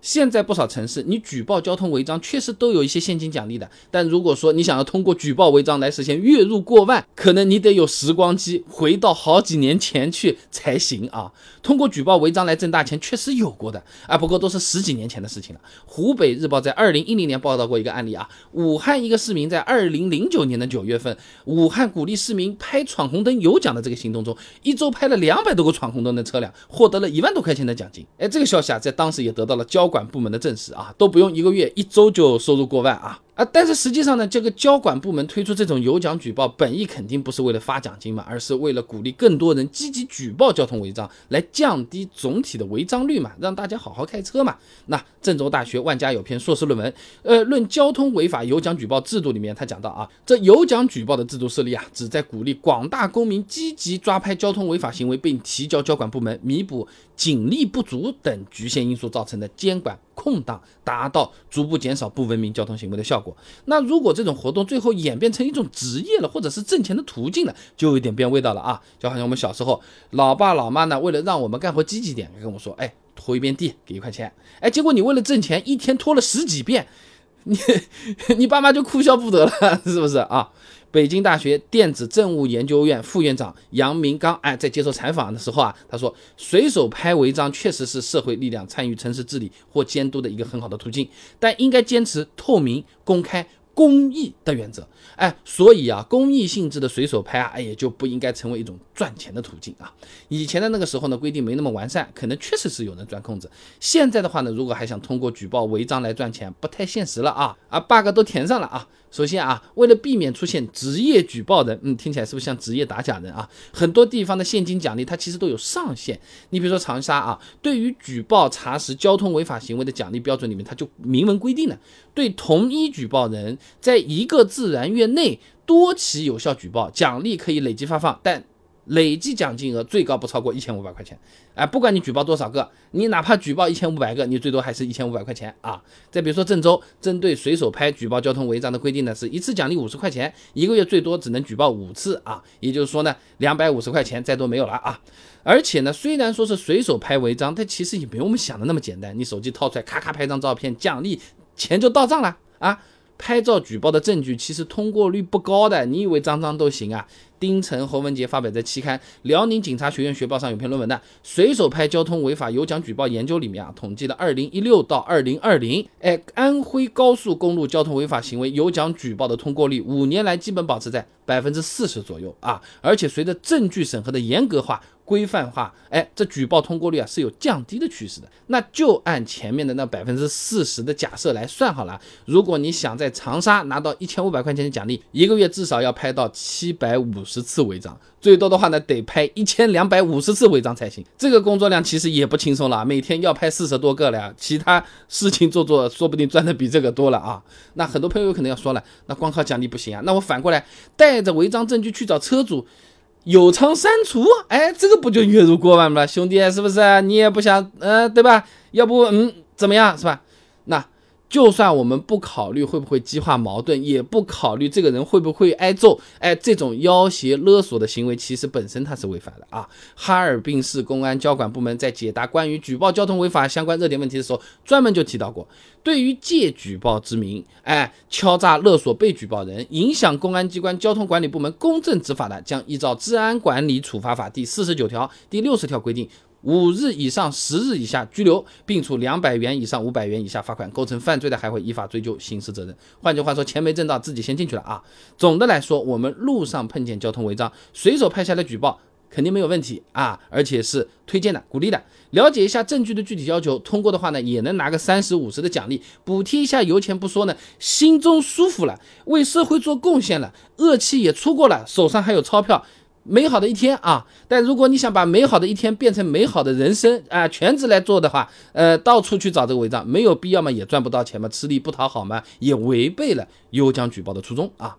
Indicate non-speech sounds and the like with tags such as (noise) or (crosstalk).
现在不少城市，你举报交通违章确实都有一些现金奖励的，但如果说你想要通过举报违章来实现月入过万，可能你得有时光机回到好几年前去才行啊。通过举报违章来挣大钱确实有过的啊，不过都是十几年前的事情了。湖北日报在二零一零年报道过一个案例啊，武汉一个市民在二零零九年的九月份，武汉鼓励市民拍闯红灯有奖的这个行动中，一周拍了两百多个闯红灯的车辆，获得了一万多块钱的奖金。哎，这个消息啊，在当时也得到了交管部门的证实啊，都不用一个月，一周就收入过万啊。啊，但是实际上呢，这个交管部门推出这种有奖举报，本意肯定不是为了发奖金嘛，而是为了鼓励更多人积极举报交通违章，来降低总体的违章率嘛，让大家好好开车嘛。那郑州大学万家有篇硕士论文，呃，论交通违法有奖举报制度里面，他讲到啊，这有奖举报的制度设立啊，旨在鼓励广大公民积极抓拍交通违法行为，并提交交管部门，弥补警力不足等局限因素造成的监管动荡，达到逐步减少不文明交通行为的效果。那如果这种活动最后演变成一种职业了，或者是挣钱的途径了，就有点变味道了啊！就好像我们小时候，老爸老妈呢，为了让我们干活积极点，跟我说，哎，拖一遍地给一块钱，哎，结果你为了挣钱，一天拖了十几遍，你 (laughs) 你爸妈就哭笑不得了，是不是啊？北京大学电子政务研究院副院长杨明刚哎，在接受采访的时候啊，他说，随手拍违章确实是社会力量参与城市治理或监督的一个很好的途径，但应该坚持透明、公开。公益的原则，哎，所以啊，公益性质的随手拍啊，哎，也就不应该成为一种赚钱的途径啊。以前的那个时候呢，规定没那么完善，可能确实是有人钻空子。现在的话呢，如果还想通过举报违章来赚钱，不太现实了啊啊，bug 都填上了啊。首先啊，为了避免出现职业举报人，嗯，听起来是不是像职业打假人啊？很多地方的现金奖励它其实都有上限。你比如说长沙啊，对于举报查实交通违法行为的奖励标准里面，它就明文规定了，对同一举报人。在一个自然月内多起有效举报，奖励可以累计发放，但累计奖金额最高不超过一千五百块钱。哎，不管你举报多少个，你哪怕举报一千五百个，你最多还是一千五百块钱啊。再比如说郑州针对随手拍举报交通违章的规定呢，是一次奖励五十块钱，一个月最多只能举报五次啊。也就是说呢，两百五十块钱再多没有了啊。而且呢，虽然说是随手拍违章，但其实也没有我们想的那么简单。你手机掏出来，咔咔拍张照片，奖励钱就到账了啊。拍照举报的证据其实通过率不高的，你以为张张都行啊？丁晨、侯文杰发表在期刊《辽宁警察学院学报》上有篇论文的《随手拍交通违法有奖举报研究》里面啊，统计了二零一六到二零二零，哎，安徽高速公路交通违法行为有奖举报的通过率五年来基本保持在百分之四十左右啊，而且随着证据审核的严格化。规范化，哎，这举报通过率啊是有降低的趋势的。那就按前面的那百分之四十的假设来算好了。如果你想在长沙拿到一千五百块钱的奖励，一个月至少要拍到七百五十次违章，最多的话呢得拍一千两百五十次违章才行。这个工作量其实也不轻松了，每天要拍四十多个了，其他事情做做，说不定赚的比这个多了啊。(laughs) 那很多朋友可能要说了，那光靠奖励不行啊，那我反过来带着违章证据去找车主。有偿删除，哎，这个不就月入过万吗？兄弟，是不是？你也不想，嗯，对吧？要不，嗯，怎么样，是吧？就算我们不考虑会不会激化矛盾，也不考虑这个人会不会挨揍，哎，这种要挟勒索的行为，其实本身它是违法的啊。哈尔滨市公安交管部门在解答关于举报交通违法相关热点问题的时候，专门就提到过，对于借举报之名，哎，敲诈勒索被举报人，影响公安机关交通管理部门公正执法的，将依照《治安管理处罚法》第四十九条、第六十条规定。五日以上十日以下拘留，并处两百元以上五百元以下罚款；构成犯罪的，还会依法追究刑事责任。换句话说，钱没挣到，自己先进去了啊！总的来说，我们路上碰见交通违章，随手拍下来举报，肯定没有问题啊，而且是推荐的、鼓励的。了解一下证据的具体要求，通过的话呢，也能拿个三十五十的奖励，补贴一下油钱不说呢，心中舒服了，为社会做贡献了，恶气也出过了，手上还有钞票。美好的一天啊！但如果你想把美好的一天变成美好的人生啊，全职来做的话，呃，到处去找这个违章，没有必要嘛，也赚不到钱嘛，吃力不讨好嘛，也违背了优将举报的初衷啊。